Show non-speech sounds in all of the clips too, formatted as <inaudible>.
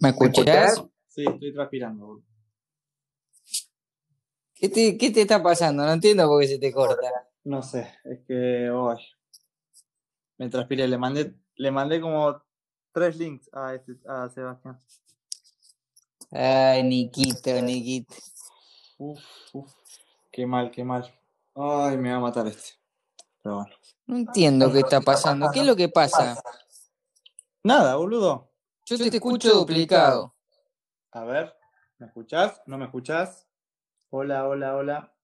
¿Me escuchás? Sí, estoy transpirando. ¿Qué te, qué te está pasando? No entiendo por qué se te corta. No sé, es que hoy me transpiré. Le mandé, le mandé como tres links a, este, a Sebastián. Ay, Niquito, Niquito. Uf, uf, qué mal, qué mal. Ay, me va a matar este. Pero bueno. No entiendo qué está pasando. ¿Qué es lo que pasa? Nada, boludo. Yo te escucho duplicado. A ver, ¿me escuchás? ¿No me escuchás? Hola, hola, hola.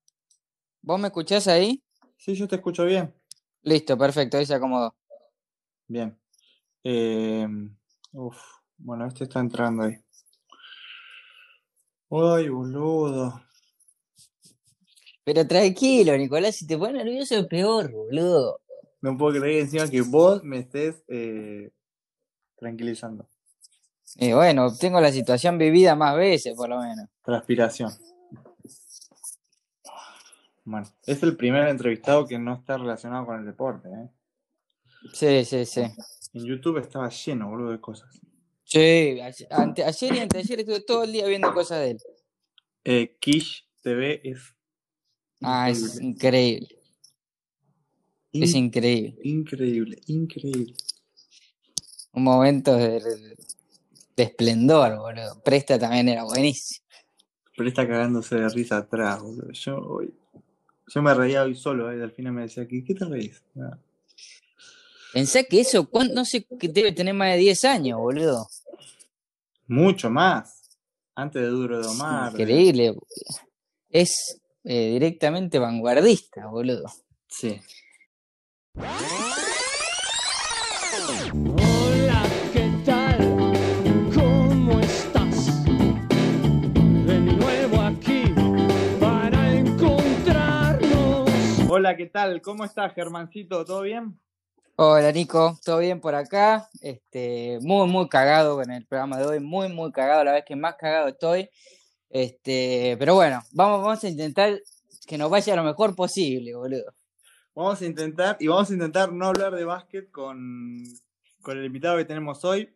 ¿Vos me escuchás ahí? Sí, yo te escucho bien. Listo, perfecto, ahí se acomodó. Bien. Eh, uf, bueno, este está entrando ahí. Ay, boludo. Pero tranquilo, Nicolás, si te pones nervioso es peor, boludo. No puedo creer encima que vos me estés eh, tranquilizando. Y bueno, tengo la situación vivida más veces, por lo menos. Transpiración. Bueno, es el primer entrevistado que no está relacionado con el deporte. ¿eh? Sí, sí, sí. En YouTube estaba lleno, boludo, de cosas. Sí, ayer, ante- ayer y anteayer estuve todo el día viendo cosas de él. Eh, Kish TV es. Ah, es increíble. Es In- increíble. increíble, increíble. Un momento de, de esplendor, boludo. Presta también era buenísimo. Pero está cagándose de risa atrás, boludo. Yo, hoy- yo me reía hoy solo, eh. Al final me decía, ¿qué, qué te reís? Ah, Pensá que eso, ¿cuán- no sé, que debe tener más de 10 años, boludo. Mucho más. Antes de Duro de Omar. Increíble. Es eh, directamente vanguardista, boludo. Sí. Hola, ¿qué tal? ¿Cómo estás? De nuevo aquí para encontrarnos. Hola, ¿qué tal? ¿Cómo estás, Germancito? ¿Todo bien? Hola Nico, ¿todo bien por acá? Este, muy, muy cagado con el programa de hoy, muy, muy cagado, la vez que más cagado estoy. Este, pero bueno, vamos, vamos a intentar que nos vaya lo mejor posible, boludo. Vamos a intentar, y vamos a intentar no hablar de básquet con, con el invitado que tenemos hoy.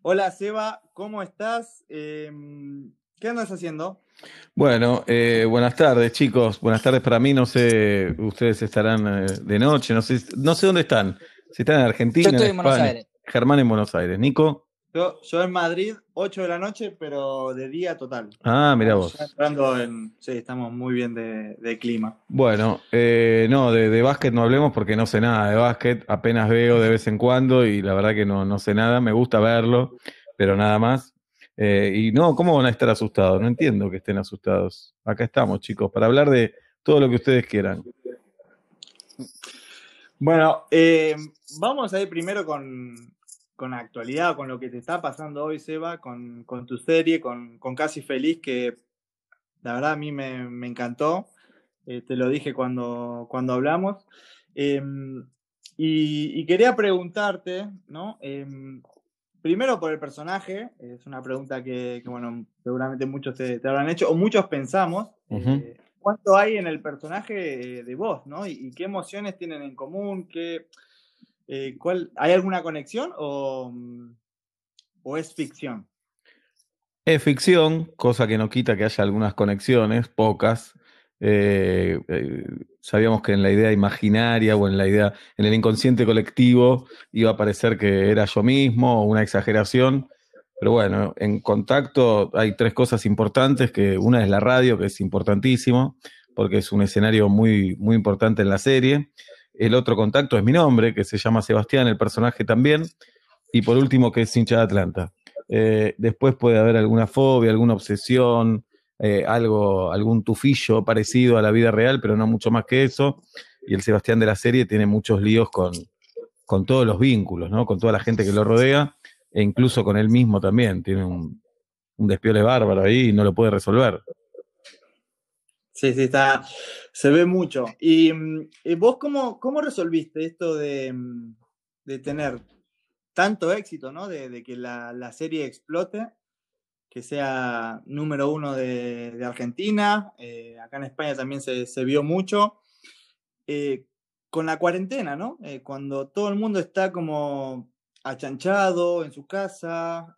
Hola, Seba, ¿cómo estás? Em, ¿Qué andas haciendo? Bueno, eh, buenas tardes, chicos. Buenas tardes para mí. No sé, ustedes estarán eh, de noche, no sé, no sé dónde están. Si están en Argentina, Yo estoy en Buenos España. Aires. Germán en Buenos Aires. Nico. Yo, yo en Madrid, 8 de la noche, pero de día total. Ah, mira vos. Entrando en. Sí, estamos muy bien de, de clima. Bueno, eh, no, de, de básquet no hablemos porque no sé nada de básquet. Apenas veo de vez en cuando y la verdad que no, no sé nada. Me gusta verlo, pero nada más. Eh, y no, ¿cómo van a estar asustados? No entiendo que estén asustados. Acá estamos, chicos, para hablar de todo lo que ustedes quieran. Bueno, eh, vamos a ir primero con, con la actualidad, con lo que te está pasando hoy, Seba, con, con tu serie, con, con Casi Feliz, que la verdad a mí me, me encantó. Eh, te lo dije cuando, cuando hablamos. Em, y, y quería preguntarte, ¿no? Em, primero por el personaje, es una pregunta que, que, bueno, seguramente muchos te, te habrán hecho, o muchos pensamos. Eh, ¿Cuánto hay en el personaje eh, de vos, no? ¿Y, y qué emociones tienen en común? ¿Qué, eh, ¿Hay alguna conexión o, mm, o es ficción? Es ficción, cosa que no quita que haya algunas conexiones, pocas. Eh, eh, sabíamos que en la idea imaginaria o en la idea, en el inconsciente colectivo, iba a parecer que era yo mismo o una exageración. Pero bueno, en contacto hay tres cosas importantes, que una es la radio, que es importantísimo, porque es un escenario muy, muy importante en la serie. El otro contacto es mi nombre, que se llama Sebastián, el personaje también. Y por último, que es hincha de Atlanta. Eh, después puede haber alguna fobia, alguna obsesión, eh, algo, algún tufillo parecido a la vida real, pero no mucho más que eso. Y el Sebastián de la serie tiene muchos líos con, con todos los vínculos, ¿no? Con toda la gente que lo rodea, e incluso con él mismo también. Tiene un, un despiole bárbaro ahí y no lo puede resolver. Sí, sí, está, se ve mucho. ¿Y, mm, vos cómo, cómo resolviste esto de, mm, de tener tanto éxito, ¿no? De, que la, la serie explote, que sea número uno de, de Argentina, eh, acá en España también se, se vio mucho. Eh, con la cuarentena, ¿no? Eh, cuando todo el mundo está como achanchado en su casa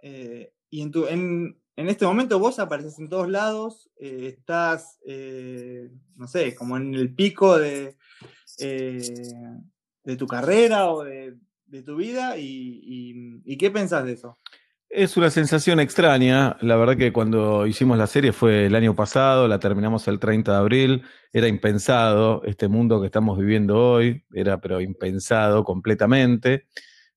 y en, tu, en, en, este momento vos apareces en todos lados, eh, estás, eh, no sé, como en el pico de, eh, de tu carrera o de, de tu vida y, y, ¿qué pensás de eso? Es una sensación extraña. La verdad que cuando hicimos la serie fue el año pasado, la terminamos el 30 de abril. Era impensado este mundo que estamos viviendo hoy, era pero impensado completamente.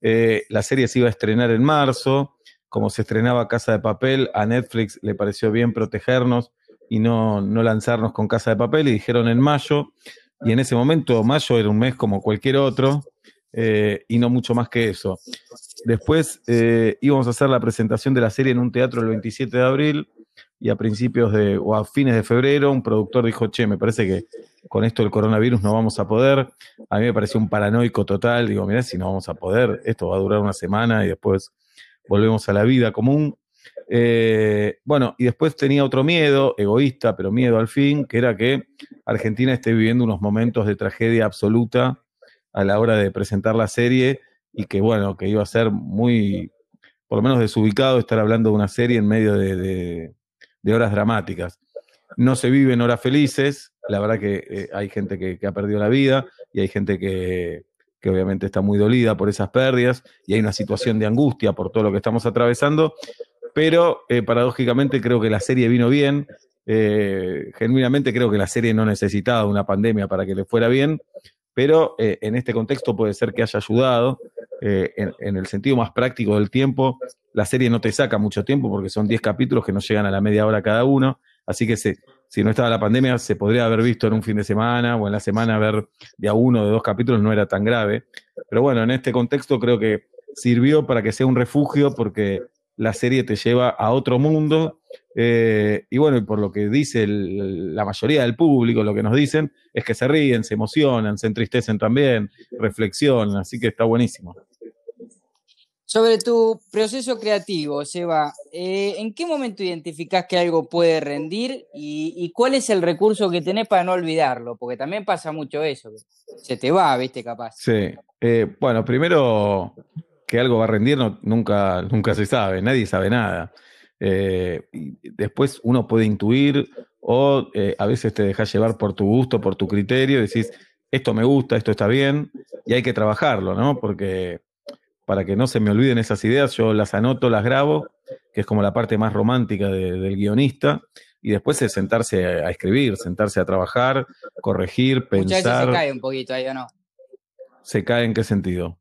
La serie se iba a estrenar en marzo. Como se estrenaba Casa de Papel, a Netflix le pareció bien protegernos y no, no lanzarnos con Casa de Papel y dijeron en mayo. Y en ese momento, mayo era un mes como cualquier otro, eh, y no mucho más que eso. Después eh, íbamos a hacer la presentación de la serie en un teatro el 27 de abril y a principios de, o a fines de febrero, un productor dijo, che, me parece que con esto del coronavirus no vamos a poder. A mí me pareció un paranoico total. Digo, mirá, si no vamos a poder, esto va a durar una semana y después volvemos a la vida común. Eh, bueno, y después tenía otro miedo, egoísta, pero miedo al fin, que era que Argentina esté viviendo unos momentos de tragedia absoluta a la hora de presentar la serie y que bueno, que iba a ser muy, por lo menos desubicado estar hablando de una serie en medio de, horas dramáticas. No se viven horas felices, la verdad que eh, hay gente que, ha perdido la vida y hay gente que, que obviamente está muy dolida por esas pérdidas y hay una situación de angustia por todo lo que estamos atravesando, pero eh, paradójicamente creo que la serie vino bien, eh, genuinamente creo que la serie no necesitaba una pandemia para que le fuera bien, pero eh, en este contexto puede ser que haya ayudado. En, en, el sentido más práctico del tiempo, la serie no te saca mucho tiempo porque son 10 capítulos que no llegan a la media hora cada uno, así que se, si no estaba la pandemia se podría haber visto en un fin de semana o en la semana ver de a uno o de dos capítulos, no era tan grave. Pero bueno, en este contexto creo que sirvió para que sea un refugio porque la serie te lleva a otro mundo. Eh, y bueno, por lo que dice el, la mayoría del público, lo que nos dicen es que se ríen, se emocionan, se entristecen también, reflexionan, así que está buenísimo. Sobre tu proceso creativo, Seba, eh, ¿en qué momento identificás que algo puede rendir y, y, cuál es el recurso que tenés para no olvidarlo? Porque también pasa mucho eso, se te va, viste, capaz. Sí, eh, bueno, primero que algo va a rendir nunca, nunca se sabe, nadie sabe nada. Eh, después uno puede intuir o a veces te dejas llevar por tu gusto, por tu criterio, decís, esto me gusta, esto está bien, y hay que trabajarlo, ¿no? Porque para que no se me olviden esas ideas, yo las anoto, las grabo, que es como la parte más romántica de, del guionista, y después es sentarse a, a, escribir, sentarse a trabajar, corregir, pensar. Muchas veces se cae un poquito ahí o no. ¿Se cae en qué sentido?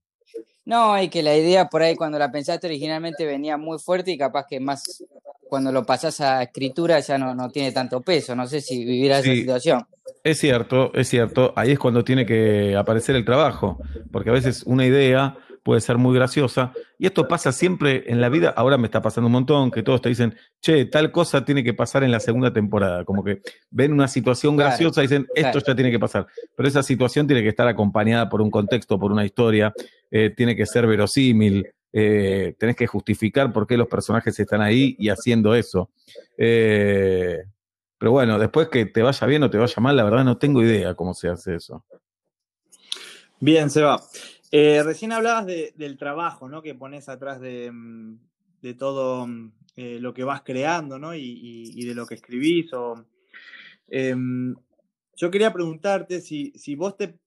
No, y que la idea por ahí cuando la pensaste originalmente venía muy fuerte y capaz que más cuando lo pasás a escritura ya no, no tiene tanto peso. No sé si vivirás sí, esa situación. Es cierto, es cierto. Ahí es cuando tiene que aparecer el trabajo, porque a veces una idea puede ser muy graciosa. Y esto pasa siempre en la vida. Ahora me está pasando un montón que todos te dicen, che, tal cosa tiene que pasar en la segunda temporada. Como que ven una situación graciosa claro, y dicen, esto claro. ya tiene que pasar. Pero esa situación tiene que estar acompañada por un contexto, por una historia, eh, tiene que ser verosímil. Eh, tenés que justificar por qué los personajes están ahí y haciendo eso. Eh, pero bueno, después que te vaya bien o te vaya mal, la verdad no tengo idea cómo se hace eso. Bien, Seba. Eh, recién hablabas de, del trabajo, ¿no? Que pones atrás de, de todo eh, lo que vas creando, ¿no? Y, de lo que escribís. Eh, yo quería preguntarte si, si vos te,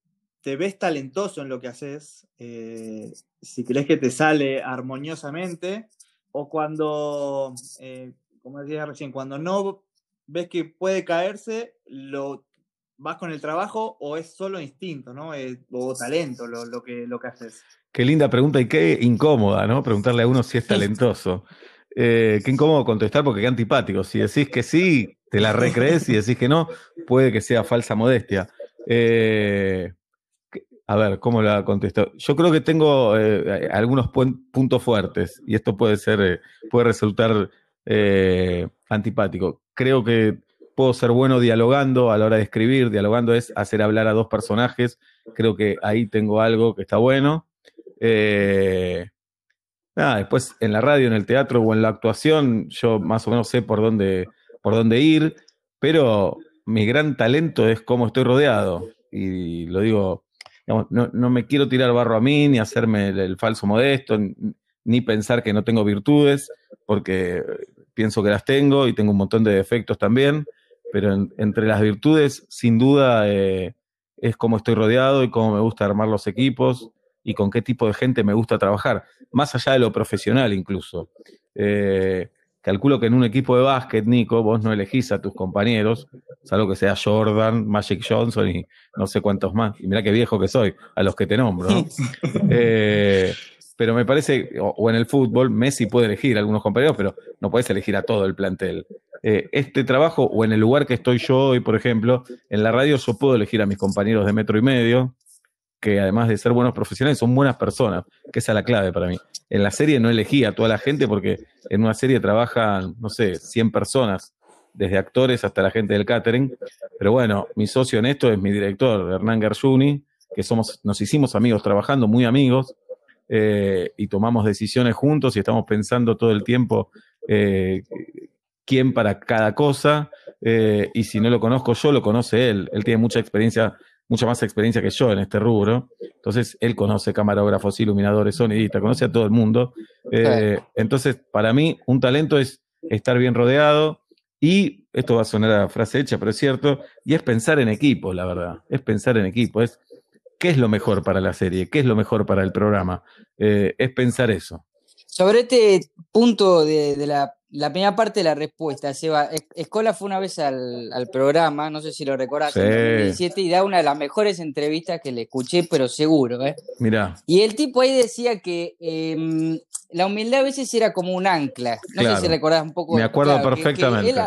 te, ves talentoso en lo que haces, eh, si crees que te sale armoniosamente, o cuando, como decía recién, cuando no ves que puede caerse, lo vas con el trabajo o es solo instinto, ¿no? O talento lo, lo, que, lo que haces. Qué linda pregunta y qué incómoda, ¿no? Preguntarle a uno si es talentoso. Eh, qué incómodo contestar porque qué antipático. Si decís que sí, te la recrees y decís que no, puede que sea falsa modestia. Eh, a ver, ¿cómo la contesto? Yo creo que tengo eh, algunos puntos fuertes y esto puede ser, puede resultar antipático. Creo que puedo ser bueno dialogando a la hora de escribir. Dialogando es hacer hablar a dos personajes. Creo que ahí tengo algo que está bueno. Eh, después en la radio, en el teatro o en la actuación, yo más o menos sé por dónde, por dónde ir, pero mi gran talento es cómo estoy rodeado. Y lo digo, digamos, no, no me quiero tirar barro a mí, ni hacerme el, el falso modesto, ni pensar que no tengo virtudes, porque pienso que las tengo y tengo un montón de defectos también, pero en- entre las virtudes, sin duda, eh, es cómo estoy rodeado y cómo me gusta armar los equipos y con qué tipo de gente me gusta trabajar, más allá de lo profesional incluso. Eh, calculo que en un equipo de básquet, Nico, vos no elegís a tus compañeros, salvo que sea Jordan, Magic Johnson y no sé cuántos más. Y mirá qué viejo que soy, a los que te nombro, ¿no? <laughs> Eh, pero me parece, o, en el fútbol, Messi puede elegir a algunos compañeros, pero no puedes elegir a todo el plantel. Eh, este trabajo, o en el lugar que estoy yo hoy, por ejemplo, en la radio yo puedo elegir a mis compañeros de metro y medio, que además de ser buenos profesionales, son buenas personas, que esa es la clave para mí. En la serie no elegí a toda la gente porque en una serie trabajan, no sé, 100 personas, desde actores hasta la gente del catering. Pero bueno, mi socio en esto es mi director, Hernán Gershuni, que somos, nos hicimos amigos trabajando, muy amigos, eh, y tomamos decisiones juntos y estamos pensando todo el tiempo eh, quién para cada cosa. eh, y si no lo conozco yo, lo conoce él. Él tiene mucha experiencia, mucha más experiencia que yo en este rubro. Entonces, él conoce camarógrafos, iluminadores, sonidistas, conoce a todo el mundo. Eh, entonces, para mí, un talento es estar bien rodeado y, esto va a sonar a frase hecha, pero es cierto, y es pensar en equipo, la verdad. Es pensar en equipo, es qué es lo mejor para la serie, qué es lo mejor para el programa. Eh, es pensar eso. Sobre este punto de, de la, la primera parte de la respuesta, Seba, Es- Escola fue una vez al, al programa, no sé si lo recordás, en Sí. 2017, y da una de las mejores entrevistas que le escuché, pero seguro, ¿eh? Mirá, Y el tipo ahí decía que em, la humildad a veces era como un ancla. No Claro. sé si recordás un poco. Me acuerdo claro, que- que perfectamente. él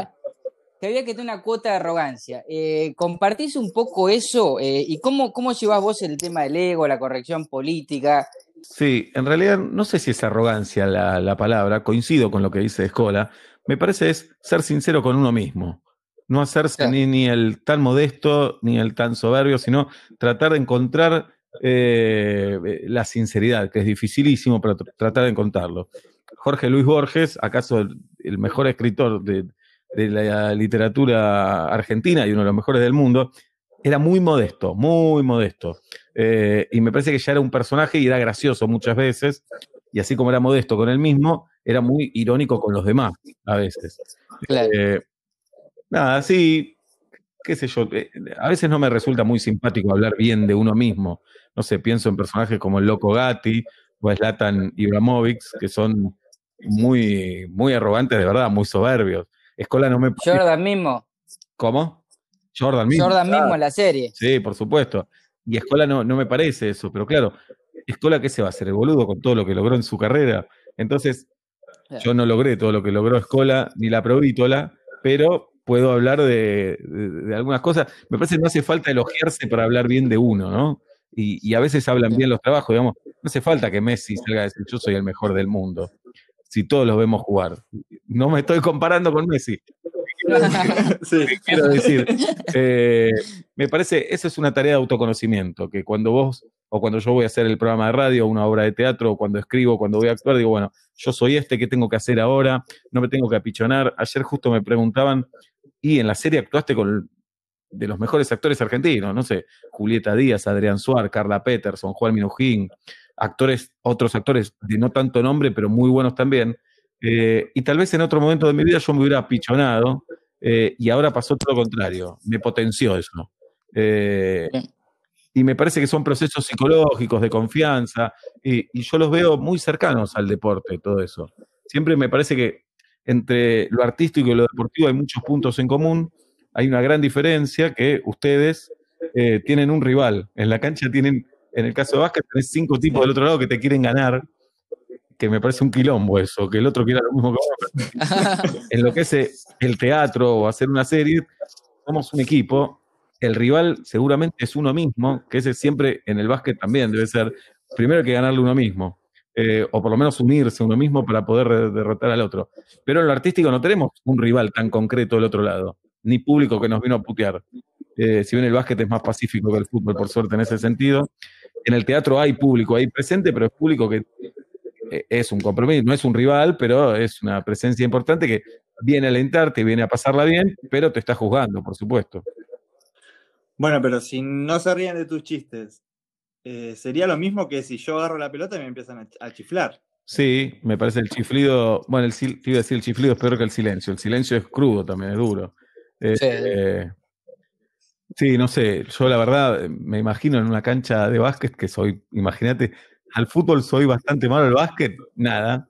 que había que tener una cuota de arrogancia. Eh, ¿Compartís un poco eso? Eh, ¿Y cómo, cómo llevas vos el tema del ego, la corrección política? Sí, en realidad no sé si es arrogancia la, la palabra, coincido con lo que dice Escola. Me parece es ser sincero con uno mismo. No hacerse Claro. ni, ni el tan modesto ni el tan soberbio, sino tratar de encontrar eh, la sinceridad, que es dificilísimo, pero tr- tratar de encontrarlo. Jorge Luis Borges, acaso el, el mejor escritor de, de la literatura argentina y uno de los mejores del mundo, era muy modesto, muy modesto. Eh, y me parece que ya era un personaje y era gracioso muchas veces, y así como era modesto con él mismo, era muy irónico con los demás a veces. Claro. Eh, nada, sí, qué sé yo, eh, a veces no me resulta muy simpático hablar bien de uno mismo. No sé, pienso en personajes como el Loco Gatti o Zlatan Ibrahimovic, que son muy, muy arrogantes de verdad, muy soberbios. Escola no me... Jordan mismo, ¿Cómo? Jordan mismo. Jordan claro. mismo en la serie. Sí, por supuesto. Y Escola no, no me parece eso, pero claro, Escola, ¿qué se va a hacer? El boludo con todo lo que logró en su carrera. Entonces, Claro. yo no logré todo lo que logró Escola, ni la provítola, pero puedo hablar de, de- de algunas cosas. Me parece que no hace falta elogiarse para hablar bien de uno, ¿no? Y, y a veces hablan Sí. bien los trabajos, digamos, no hace falta que Messi salga a decir yo soy el mejor del mundo, si todos los vemos jugar. No me estoy comparando con Messi, <laughs> Sí. quiero decir, <laughs> eh, me parece, esa es una tarea de autoconocimiento, que cuando vos, o cuando yo voy a hacer el programa de radio, una obra de teatro, o cuando escribo, cuando voy a actuar, digo, bueno, yo soy este, ¿qué tengo que hacer ahora? No me tengo que apichonar. Ayer justo me preguntaban, y en la serie actuaste con de los mejores actores argentinos, no sé, Julieta Díaz, Adrián Suar, Carla Peterson, Juan Minujín, actores, otros actores de no tanto nombre, pero muy buenos también. Eh, y tal vez en otro momento de mi vida yo me hubiera apichonado, eh, y ahora pasó todo lo contrario, me potenció eso. Eh, y me parece que son procesos psicológicos de confianza, y, y yo los veo muy cercanos al deporte, todo eso. Siempre me parece que entre lo artístico y lo deportivo hay muchos puntos en común, hay una gran diferencia que ustedes eh, tienen un rival, en la cancha tienen, en el caso de básquet, tenés cinco tipos del otro lado que te quieren ganar, que me parece un quilombo eso, que el otro quiera lo mismo que vos, <laughs> en lo que es eh, el teatro o hacer una serie, somos un equipo. El rival seguramente es uno mismo, que ese siempre en el básquet también debe ser. Primero hay que ganarle uno mismo, eh, o por lo menos unirse uno mismo para poder derrotar al otro. Pero en lo artístico no tenemos un rival tan concreto del otro lado, ni público que nos vino a putear. Eh, si bien el básquet es más pacífico que el fútbol, por suerte, en ese sentido. En el teatro hay público ahí presente, pero es público que eh, es un compromiso, no es un rival, pero es una presencia importante que viene a alentarte, viene a pasarla bien, pero te está juzgando, por supuesto. Bueno, pero si no se ríen de tus chistes eh, sería lo mismo que si yo agarro la pelota y me empiezan a, a chiflar. Sí, me parece el chiflido, bueno, el, iba a decir el chiflido es peor que el silencio. El silencio es crudo también, es duro. Eh, Sí. eh, sí, no sé, yo la verdad eh, me imagino en una cancha de básquet que soy, imagínate, al fútbol soy bastante malo, al básquet, nada.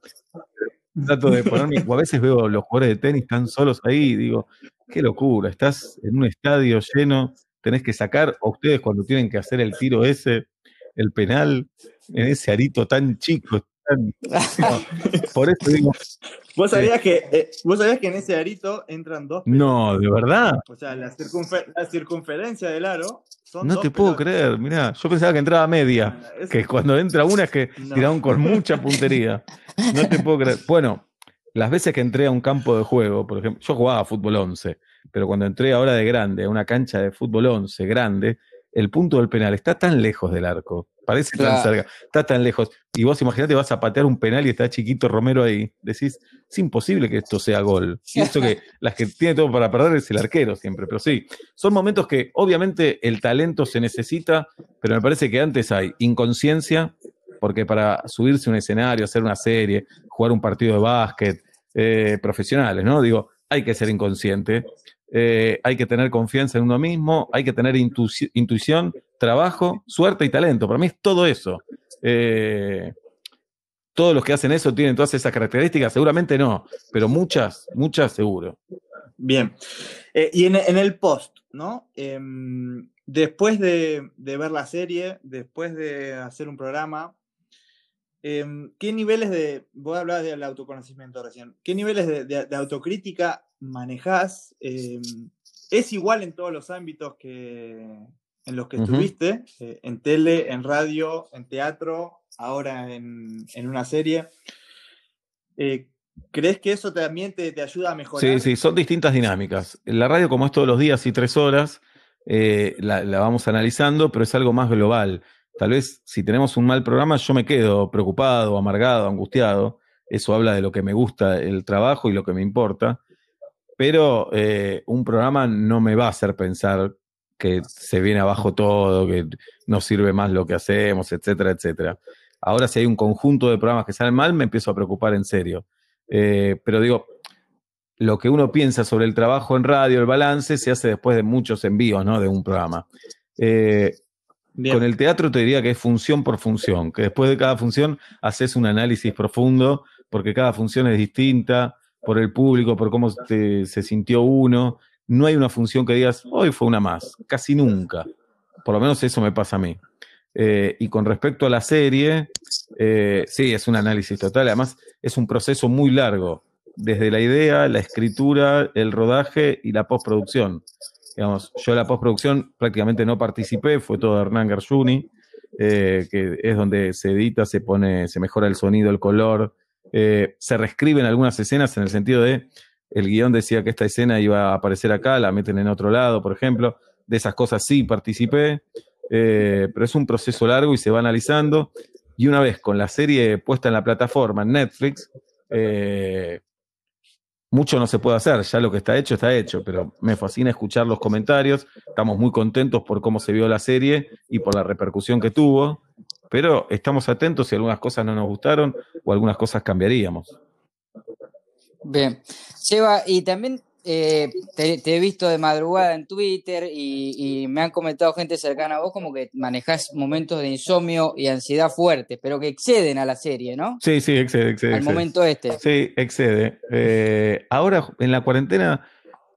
Trato de ponerme, <laughs> o a veces veo los jugadores de tenis están solos ahí y digo, qué locura, estás en un estadio lleno, tenés que sacar, a ustedes cuando tienen que hacer el tiro ese, el penal, en ese arito tan chico, tan- <laughs> por eso digo, ¿Vos sabías, que, eh, ¿Vos sabías que en ese arito entran dos no, de verdad, O sea, la, circunfer- la circunferencia del aro son no dos te puedo pelotas. creer, mirá, yo pensaba que entraba media, Es- que cuando entra una es que <laughs> No. tiraron con mucha puntería, no te puedo creer. Bueno, las veces que entré a un campo de juego, por ejemplo, yo jugaba a fútbol 11, pero cuando entré ahora de grande a una cancha de fútbol 11 grande, el punto del penal está tan lejos del arco, parece tan cerca, está tan lejos. Y vos imaginate, vas a patear un penal y está chiquito Romero ahí. Decís, es imposible que esto sea gol. Y eso que <laughs> las que tiene todo para perder es el arquero siempre, pero sí, son momentos que obviamente el talento se necesita, pero me parece que antes hay inconsciencia, porque para subirse a un escenario, hacer una serie, jugar un partido de básquet, eh, profesionales, ¿no? Digo, hay que ser inconsciente, eh, hay que tener confianza en uno mismo, hay que tener intuici- intuición, trabajo, suerte y talento. Para mí es todo eso. Eh, todos los que hacen eso tienen todas esas características, seguramente no, pero muchas, muchas seguro. Bien. Eh, y en, el post, ¿no? Em, después de, de ver la serie, después de hacer un programa, em, ¿qué niveles de, vos hablabas del autoconocimiento recién, ¿qué niveles de, de- de autocrítica manejás? Em, ¿Es igual en todos los ámbitos que en los que estuviste? Eh, en tele, en radio, en teatro, ahora en, en una serie. Eh, ¿Crees que eso también te, te ayuda a mejorar? Sí, sí, son distintas dinámicas. La radio, como es todos los días y tres horas, eh, la, la vamos analizando, pero es algo más global. Tal vez si tenemos un mal programa, yo me quedo preocupado, amargado, angustiado. Eso habla de lo que me gusta el trabajo y lo que me importa. Pero eh, un programa no me va a hacer pensar que se viene abajo todo, que no sirve más lo que hacemos, etcétera, etcétera. Ahora, si hay un conjunto de programas que salen mal, me empiezo a preocupar en serio. Eh, pero digo, lo que uno piensa sobre el trabajo en radio, el balance, se hace después de muchos envíos, ¿no? De un programa. Eh, Con el teatro te diría que es función por función, que después de cada función haces un análisis profundo, porque cada función es distinta, por el público, por cómo se sintió uno. No hay una función que digas, hoy fue una más, casi nunca. Por lo menos eso me pasa a mí. Eh, y con respecto a la serie, eh, sí, es un análisis total. Además, es un proceso muy largo, desde la idea, la escritura, el rodaje y la postproducción. Digamos, yo la postproducción prácticamente no participé, fue todo Hernán Garjuni, eh, que es donde se edita, se pone, se mejora el sonido, el color, eh, se reescriben algunas escenas en el sentido de el guion decía que esta escena iba a aparecer acá, la meten en otro lado, por ejemplo. De esas cosas sí participé, eh, pero es un proceso largo y se va analizando. Y una vez con la serie puesta en la plataforma, en Netflix, eh, mucho no se puede hacer, ya lo que está hecho está hecho, pero me fascina escuchar los comentarios, estamos muy contentos por cómo se vio la serie y por la repercusión que tuvo, pero estamos atentos si algunas cosas no nos gustaron o algunas cosas cambiaríamos. Bien. Seba, y también eh, te, te he visto de madrugada en Twitter y, y me han comentado gente cercana a vos como que manejás momentos de insomnio y ansiedad fuertes, pero que exceden a la serie, ¿no? Sí, sí, excede, excede. Al excede. momento este. Sí, excede. Eh, ahora en la cuarentena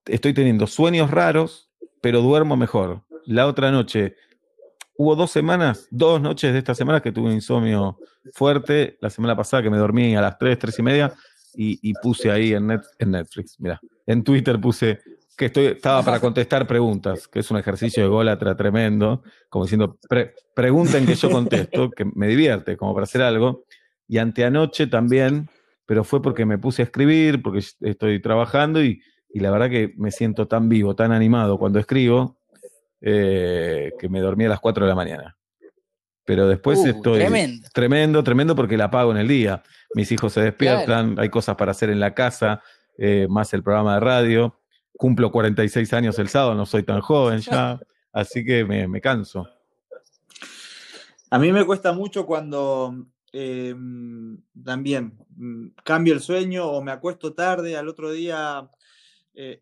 estoy teniendo sueños raros, pero duermo mejor. La otra noche, hubo dos semanas, dos noches de esta semana que tuve un insomnio fuerte. La semana pasada que me dormí a las 3, 3 y media y, y puse ahí en, Net- en Netflix, mira, en Twitter puse que estoy, estaba para contestar preguntas, que es un ejercicio de gólatra tremendo, como diciendo, "Pre- pregunten que yo contesto, que me divierte, como para hacer algo. Y anteanoche también, pero fue porque me puse a escribir, porque estoy trabajando y, y la verdad que me siento tan vivo, tan animado cuando escribo, eh, que me dormí a las 4 de la mañana. Pero después Uh, estoy tremendo. tremendo, tremendo porque la apago en el día. Mis hijos se despiertan, hay cosas para hacer en la casa, eh, más el programa de radio. Cumplo 46 años el sábado, no soy tan joven ya, así que me, me canso. A mí me cuesta mucho cuando eh, también mm, cambio el sueño o me acuesto tarde, al otro día eh,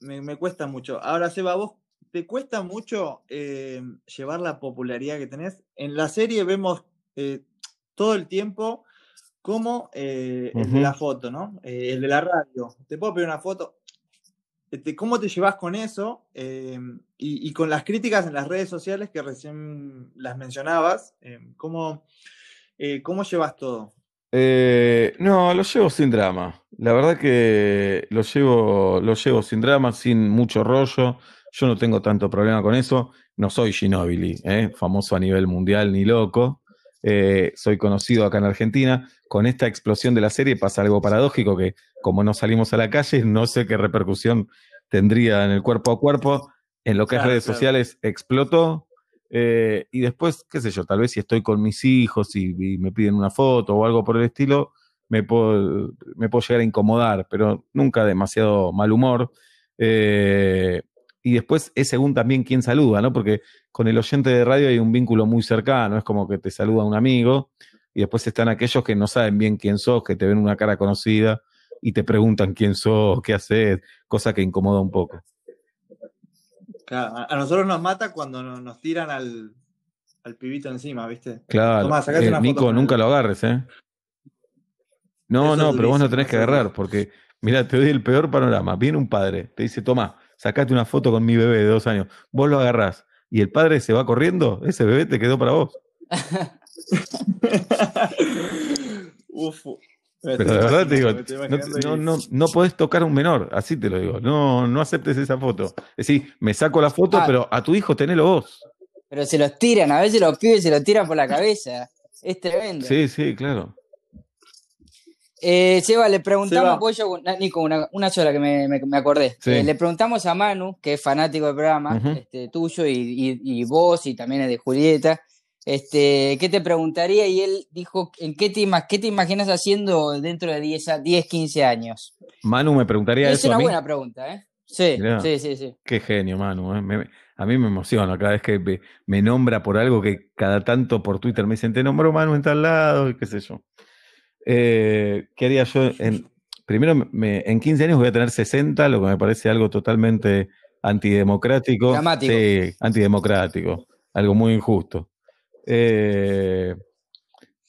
me, me cuesta mucho. Ahora, Seba, vos te cuesta mucho eh, llevar la popularidad que tenés. En la serie vemos eh, todo el tiempo como eh, el de la foto, ¿no? Eh, el de la radio. Te puedo pedir una foto. Este, ¿Cómo te llevas con eso? Eh, y, y con las críticas en las redes sociales que recién las mencionabas. eh, ¿cómo, ¿Cómo llevas todo? No, lo llevo sin drama. La verdad que lo llevo, lo llevo sin drama, sin mucho rollo. Yo no tengo tanto problema con eso. No soy Ginóbili, ¿eh? famoso a nivel mundial ni loco. Eh, soy conocido acá en Argentina. Con esta explosión de la serie pasa algo paradójico que como no salimos a la calle, no sé qué repercusión tendría en el cuerpo a cuerpo. En lo que es redes claro. sociales explotó. Eh, y después, qué sé yo, tal vez si estoy con mis hijos y, y me piden una foto o algo por el estilo, me puedo, me puedo llegar a incomodar, pero nunca demasiado mal humor. Eh, y después es según también quién saluda, ¿no? Porque con el oyente de radio hay un vínculo muy cercano, es como que te saluda un amigo y después están aquellos que no saben bien quién sos, que te ven una cara conocida y te preguntan quién sos, qué haces, cosa que incomoda un poco. Claro, a, nosotros nos mata cuando no- nos tiran al, al pibito encima, ¿viste? Claro, Tomá, eh, una Nico, nunca él. lo agarres, ¿eh? No, Eso no, pero vos no tenés que agarrar, porque, mira, te doy el peor panorama. Viene un padre, te dice, toma, sacate una foto con mi bebé de dos años. Vos lo agarrás y el padre se va corriendo, ese bebé te quedó para vos. <laughs> Uf. Pero de verdad te digo, no, no, no podés tocar a un menor, así te lo digo. No, no aceptes esa foto. Es decir, me saco la foto, Ah. pero a tu hijo tenelo vos. Pero se los tiran, a veces los pibes se los tiran por la cabeza. Es tremendo. Sí, sí, claro. Eh, Seba, le preguntamos, pues yo, na- Nico, una, una sola que me, me- me acordé. Sí. Eh, le preguntamos a Manu, que es fanático del programa, este, tuyo y, y- y vos, y también es de Julieta. Este, ¿Qué te preguntaría? Y él dijo, ¿en qué te, qué te imaginas haciendo dentro de 10, a- 10 15 años? Manu me preguntaría Es eso a una mí. buena pregunta, ¿eh? Sí, Mirá. sí, sí, sí. Qué genio, Manu. ¿eh? Me- a mí me emociona cada vez que me, me nombra por algo que cada tanto por Twitter me dicen, te nombró Manu en tal lado, y qué sé yo. Eh, ¿Qué haría yo? En, primero, me- en 15 años voy a tener 60, lo que me parece algo totalmente antidemocrático. Dramático. Sí, antidemocrático. Algo muy injusto. Eh,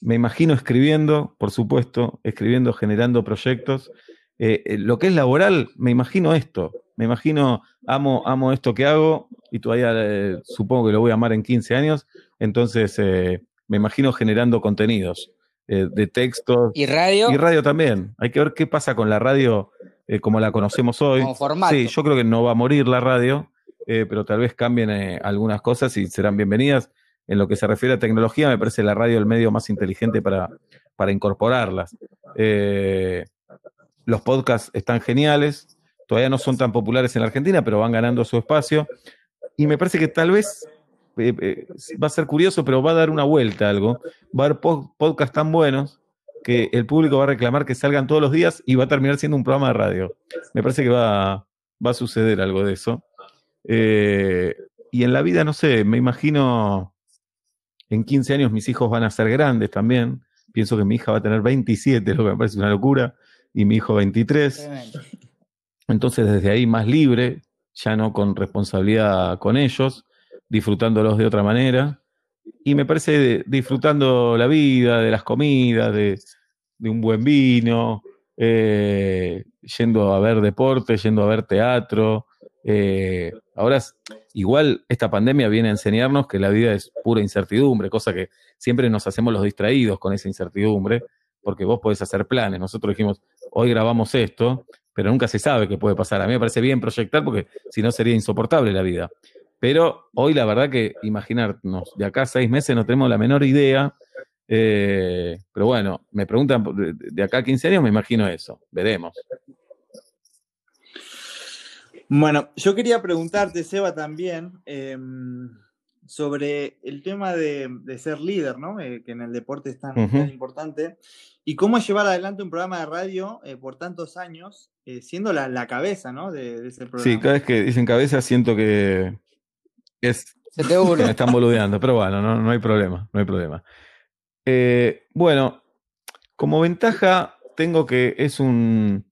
me imagino escribiendo, por supuesto, escribiendo, generando proyectos. Eh, eh, lo que es laboral, me imagino esto. Me imagino, amo, amo esto que hago y todavía eh, supongo que lo voy a amar en 15 años. Entonces, me imagino generando contenidos eh, de textos ¿Y radio? y radio también. Hay que ver qué pasa con la radio eh, como la conocemos hoy. Como formato. Sí, yo creo que no va a morir la radio, eh, pero tal vez cambien algunas cosas y serán bienvenidas. En lo que se refiere a tecnología, me parece la radio el medio más inteligente para, para incorporarlas. Los podcasts están geniales, todavía no son tan populares en la Argentina, pero van ganando su espacio. Y me parece que tal vez eh, eh, va a ser curioso, pero va a dar una vuelta algo. Va a haber po- podcasts tan buenos que el público va a reclamar que salgan todos los días y va a terminar siendo un programa de radio. Me parece que va, va a suceder algo de eso. Eh, y en la vida, no sé, me imagino en 15 años mis hijos van a ser grandes también. Pienso que mi hija va a tener 27, lo que me parece una locura, y mi hijo 23. Tremendo. Entonces, desde ahí más libre, ya no con responsabilidad con ellos, disfrutándolos de otra manera. Y me parece disfrutando la vida, de las comidas, de, un buen vino, eh, yendo a ver deporte, yendo a ver teatro. eh, ahora, igual esta pandemia viene a enseñarnos que la vida es pura incertidumbre, cosa que siempre nos hacemos los distraídos con esa incertidumbre, porque vos podés hacer planes. Nosotros dijimos, hoy grabamos esto, pero nunca se sabe qué puede pasar. A mí me parece bien proyectar porque si no sería insoportable la vida. Pero hoy la verdad que imaginarnos, de acá a seis meses no tenemos la menor idea. eh, pero bueno, me preguntan de, acá a 15 años, me imagino eso. Veremos. Bueno, yo quería preguntarte, Seba, también eh, sobre el tema de, de ser líder, ¿no? Eh, que en el deporte es tan, importante. Y cómo llevar adelante un programa de radio eh, por tantos años, siendo la, la cabeza, ¿no? De, de ese programa. Sí, cada vez que dicen cabeza siento que es Se te que <laughs> me están boludeando, pero bueno, no, no hay problema, no hay problema. Eh, bueno, como ventaja tengo que es un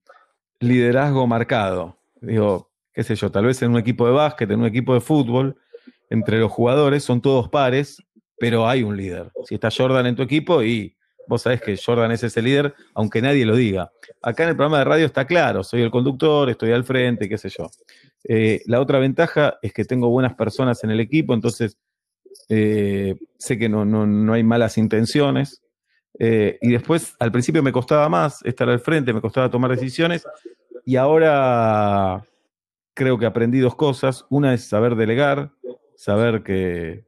liderazgo marcado. Digo, qué sé yo, tal vez en un equipo de básquet, en un equipo de fútbol, entre los jugadores son todos pares, pero hay un líder. Si está Jordan en tu equipo y vos sabés que Jordan es ese líder, aunque nadie lo diga. Acá en el programa de radio está claro, soy el conductor, estoy al frente, qué sé yo. Eh, la otra ventaja es que tengo buenas personas en el equipo, entonces eh, sé que no, no, no hay malas intenciones. Eh, y después, al principio me costaba más estar al frente, me costaba tomar decisiones, y ahora creo que aprendí dos cosas. Una es saber delegar, saber que,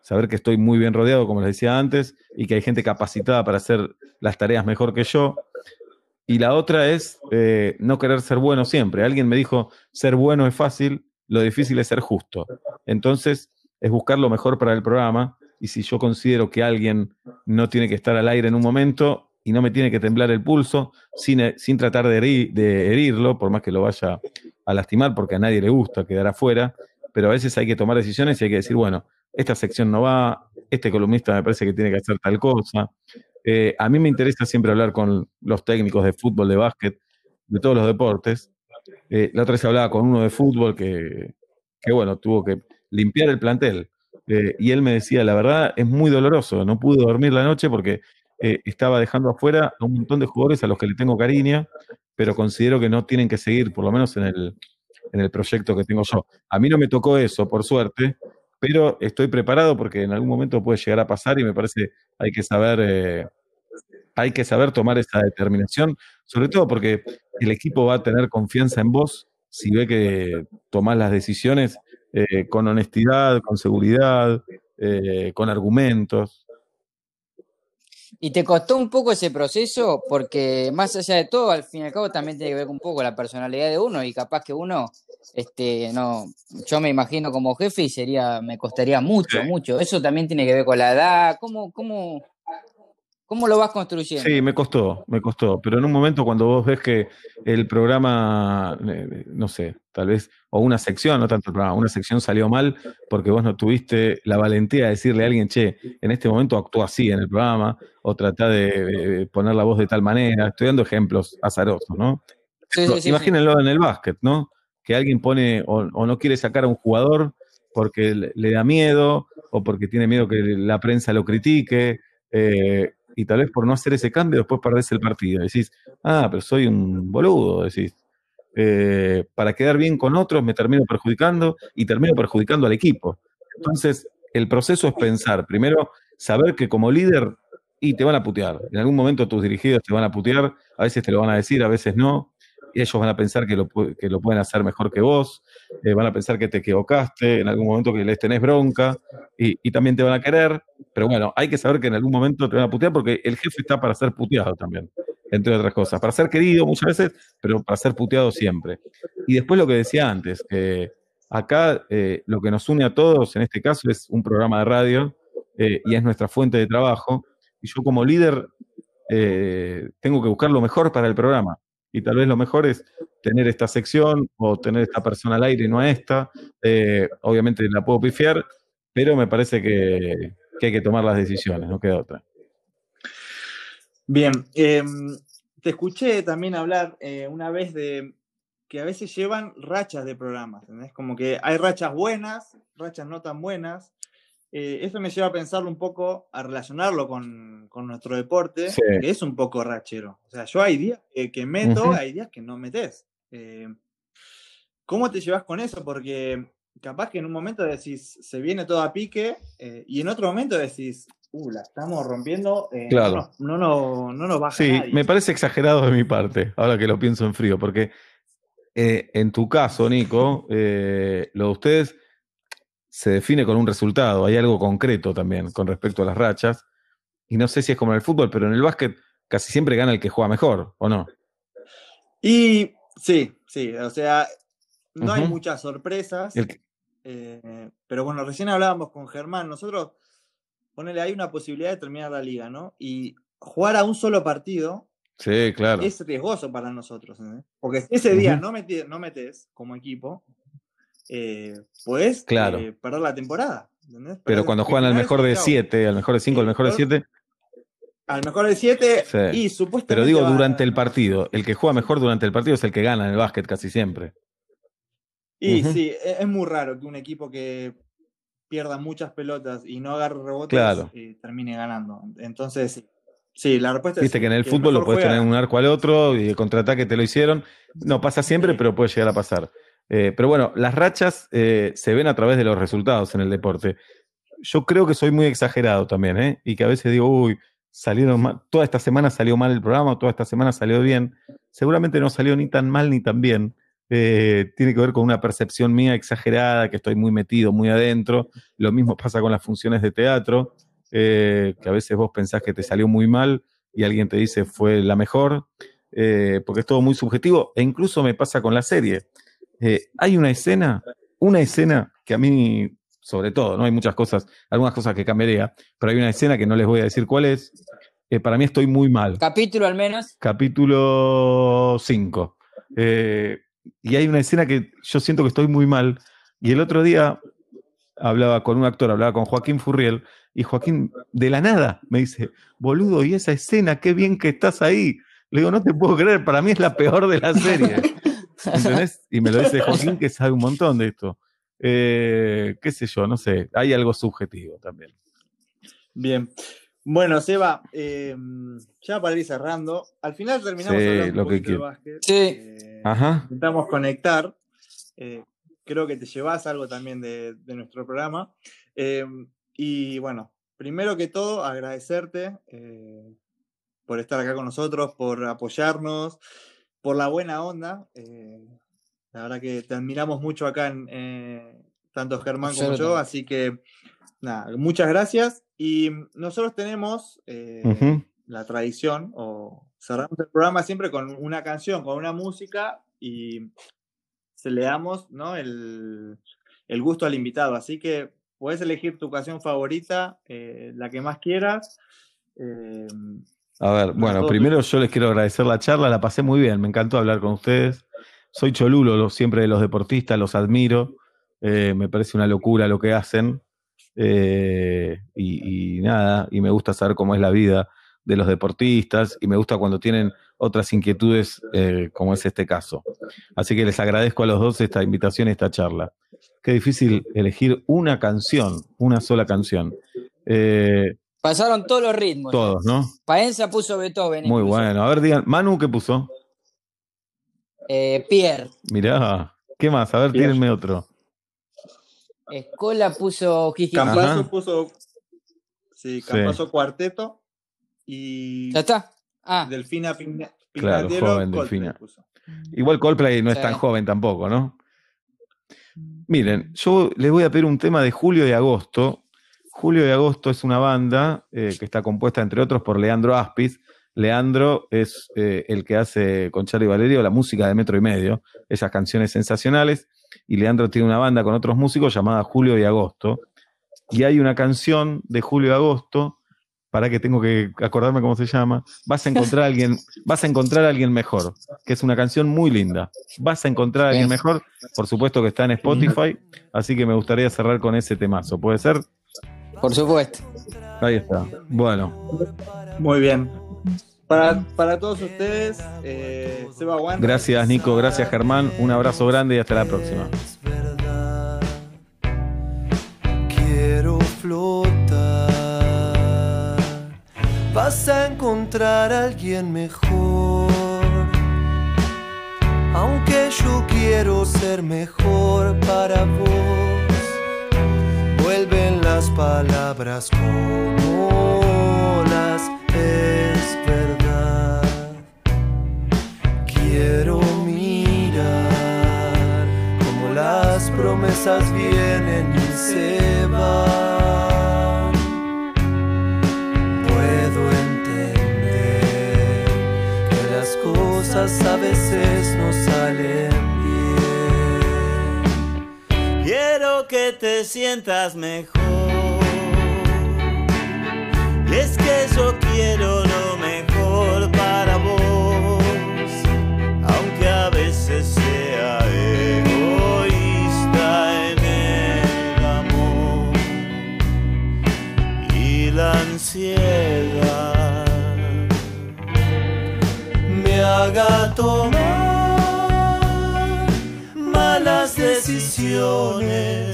saber que estoy muy bien rodeado, como les decía antes, y que hay gente capacitada para hacer las tareas mejor que yo. Y la otra es eh, no querer ser bueno siempre. Alguien me dijo, ser bueno es fácil, lo difícil es ser justo. Entonces, es buscar lo mejor para el programa. Y si yo considero que alguien no tiene que estar al aire en un momento y no me tiene que temblar el pulso, sin, sin tratar de, de herirlo, por más que lo vaya a lastimar, porque a nadie le gusta quedar afuera, pero a veces hay que tomar decisiones y hay que decir, bueno, esta sección no va, este columnista me parece que tiene que hacer tal cosa. Eh, a mí me interesa siempre hablar con los técnicos de fútbol, de básquet, de todos los deportes. Eh, la otra vez hablaba con uno de fútbol que, que bueno, tuvo que limpiar el plantel. Eh, y él me decía, la verdad es muy doloroso, no pude dormir la noche porque eh, estaba dejando afuera a un montón de jugadores a los que le tengo cariño, pero considero que no tienen que seguir, por lo menos en el, en el proyecto que tengo yo. A mí no me tocó eso, por suerte, pero estoy preparado porque en algún momento puede llegar a pasar y me parece hay que saber, eh, hay que saber tomar esa determinación, sobre todo porque el equipo va a tener confianza en vos si ve que tomás las decisiones eh, con honestidad, con seguridad, eh, con argumentos. ¿Y te costó un poco ese proceso? Porque más allá de todo, al fin y al cabo también tiene que ver un poco con la personalidad de uno y capaz que uno, este, no, yo me imagino como jefe y sería, me costaría mucho, mucho. Eso también tiene que ver con la edad. ¿Cómo, cómo, cómo lo vas construyendo? Sí, me costó, me costó, pero en un momento cuando vos ves que el programa, eh, no sé, tal vez, o una sección, no tanto el programa, una sección salió mal porque vos no tuviste la valentía de decirle a alguien, che, en este momento actúa así en el programa, o tratá de poner la voz de tal manera, estoy dando ejemplos azarosos, ¿no? Sí, sí, sí, sí. Imagínenlo en el básquet, ¿no? Que alguien pone o, o no quiere sacar a un jugador porque le, le da miedo o porque tiene miedo que la prensa lo critique eh, y tal vez por no hacer ese cambio después perdés el partido. Decís, ah, pero soy un boludo, decís. Eh, para quedar bien con otros me termino perjudicando y termino perjudicando al equipo. Entonces, el proceso es pensar, primero, saber que como líder, y te van a putear. En algún momento tus dirigidos te van a putear, a veces te lo van a decir, a veces no. Ellos van a pensar que lo, que lo pueden hacer mejor que vos, eh, van a pensar que te equivocaste, en algún momento que les tenés bronca, y, y también te van a querer. Pero bueno, hay que saber que en algún momento te van a putear porque el jefe está para ser puteado también, entre otras cosas. Para ser querido muchas veces, pero para ser puteado siempre. Y después lo que decía antes, que acá eh, lo que nos une a todos, en este caso, es un programa de radio eh, y es nuestra fuente de trabajo. Y yo como líder tengo que buscar lo mejor para el programa. Y tal vez lo mejor es tener esta sección o tener esta persona al aire y no a esta. Eh, obviamente la puedo pifiar, pero me parece que, hay que tomar las decisiones, no queda otra. Bien, eh, te escuché también hablar eh, una vez de que a veces llevan rachas de programas, ¿entendés? Como que hay rachas buenas, rachas no tan buenas. Eh, eso me lleva a pensarlo un poco, a relacionarlo con, con nuestro deporte, Sí. que es un poco rachero. O sea, yo hay días que, que meto, hay días que no metes. Eh, ¿Cómo te llevas con eso? Porque capaz que en un momento decís, se viene todo a pique, eh, y en otro momento decís, uh, la estamos rompiendo, eh, Claro. no, nos- no, no, no nos baja Sí, nadie. me parece exagerado de mi parte, ahora que lo pienso en frío, porque eh, en tu caso, Nico, eh, lo de ustedes se define con un resultado, hay algo concreto también con respecto a las rachas, y no sé si es como en el fútbol, pero en el básquet casi siempre gana el que juega mejor, ¿o no? Y sí, sí, o sea, no hay muchas sorpresas, que- eh, pero bueno, recién hablábamos con Germán, nosotros, ponele, hay una posibilidad de terminar la liga, ¿no? Y jugar a un solo partido sí, claro. es riesgoso para nosotros, ¿entendés? Porque ese día no, meti- no metes como equipo, eh, puedes Claro. eh, perder la temporada. ¿entendés? Pero cuando juegan al mejor de chau. 7, al mejor de 5, al mejor de por- 7. Al mejor de 7 Sí. y supuestamente. Pero digo durante el partido. El que juega mejor durante el partido es el que gana en el básquet casi siempre. Y sí, e- es muy raro que un equipo que pierda muchas pelotas y no agarre rebotes Claro. eh, termine ganando. Entonces, sí. la respuesta Viste es. que en el fútbol lo puedes juega- tener un arco al otro y el contraataque te lo hicieron. No pasa siempre, pero puede llegar a pasar. Eh, pero bueno, las rachas eh, se ven a través de los resultados en el deporte. Yo creo que soy muy exagerado también, ¿eh? Y que a veces digo, uy, salieron mal, toda esta semana salió mal el programa, toda esta semana salió bien. Seguramente no salió ni tan mal ni tan bien. Eh, tiene que ver con una percepción mía exagerada, que estoy muy metido, muy adentro. Lo mismo pasa con las funciones de teatro, eh, que a veces vos pensás que te salió muy mal y alguien te dice fue la mejor, eh, porque es todo muy subjetivo, e incluso me pasa con la serie. Eh, hay una escena, una escena que a mí, sobre todo, ¿no? Hay muchas cosas, algunas cosas que cambiaría, pero hay una escena que no les voy a decir cuál es. Eh, para mí estoy muy mal Capítulo al menos. capítulo 5. y hay una escena que yo siento que estoy muy mal. Y el otro día hablaba con un actor, hablaba con Joaquín Furriel, y Joaquín de la nada me dice, boludo, y esa escena, qué bien que estás ahí. Le digo, no te puedo creer, para mí es la peor de la serie. <laughs> ¿Entendés? Y me lo dice <laughs> Joaquín que sabe un montón de esto. Eh, qué sé yo, no sé, hay algo subjetivo también. Bien. Bueno, Seba, eh, ya para ir cerrando, al final terminamos Sí, hablando un lo que de básquet. Sí. Eh, Ajá. intentamos conectar. eh, creo que te llevas algo también de, de nuestro programa. Eh, y bueno, primero que todo, agradecerte eh, por estar acá con nosotros, por apoyarnos, por la buena onda. eh, la verdad que te admiramos mucho acá, en, eh, tanto Germán como yo, así que nada, muchas gracias. Y nosotros tenemos eh, la tradición, o cerramos el programa siempre con una canción, con una música y se le damos ¿no? el, el gusto al invitado. Así que puedes elegir tu canción favorita, eh, la que más quieras. eh, A ver, bueno, primero yo les quiero agradecer la charla, la pasé muy bien, me encantó hablar con ustedes. Soy cholulo lo- siempre de los deportistas, los admiro, eh, me parece una locura lo que hacen. eh, y, y nada, y me gusta saber cómo es la vida de los deportistas y me gusta cuando tienen otras inquietudes eh, como es este caso. Así que les agradezco a los dos esta invitación y esta charla. Qué difícil elegir una canción, una sola canción. Eh, Pasaron todos los ritmos. todos, ¿no? Paenza puso Beethoven. Muy incluso. bueno. A ver, digan, Manu, ¿qué puso? Eh, Pierre. Mirá, ¿qué más? A ver, Bien. tírenme otro. Escola puso. Campazo puso. Sí, Campazo cuarteto. Y ¿Ya está? Ah, Delfina Pigna- Claro, joven Coldplay Delfina. puso. Igual Coldplay no es Sí. tan joven tampoco, ¿no? Miren, yo les voy a pedir un tema de Julio y Agosto. Julio y Agosto es una banda eh, que está compuesta, entre otros, por Leandro Aspis. Leandro es eh, el que hace con Charlie Valerio la música de Metro y Medio, esas canciones sensacionales. Y Leandro tiene una banda con otros músicos llamada Julio y Agosto. Y hay una canción de Julio y Agosto, para que tengo que acordarme cómo se llama. Vas a encontrar a alguien, vas a encontrar a alguien mejor, que es una canción muy linda. Vas a encontrar a alguien mejor, por supuesto que está en Spotify, así que me gustaría cerrar con ese temazo. ¿Puede ser? Por supuesto. Ahí está. Bueno, Muy bien. Para, para todos ustedes, eh, Seba Wander. gracias Nico, gracias Germán, un abrazo grande y hasta la próxima. Es verdad. Quiero flotar. Vas a encontrar a alguien mejor. Aunque yo quiero ser mejor para vos. Vuelven las palabras como las es verdad. Quiero mirar como las promesas vienen y se van. Puedo entender que las cosas a veces no salen bien. Quiero que te sientas mejor. Es que yo quiero lo mejor para vos, aunque a veces sea egoísta en el amor y la ansiedad me haga tomar malas decisiones.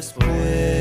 this.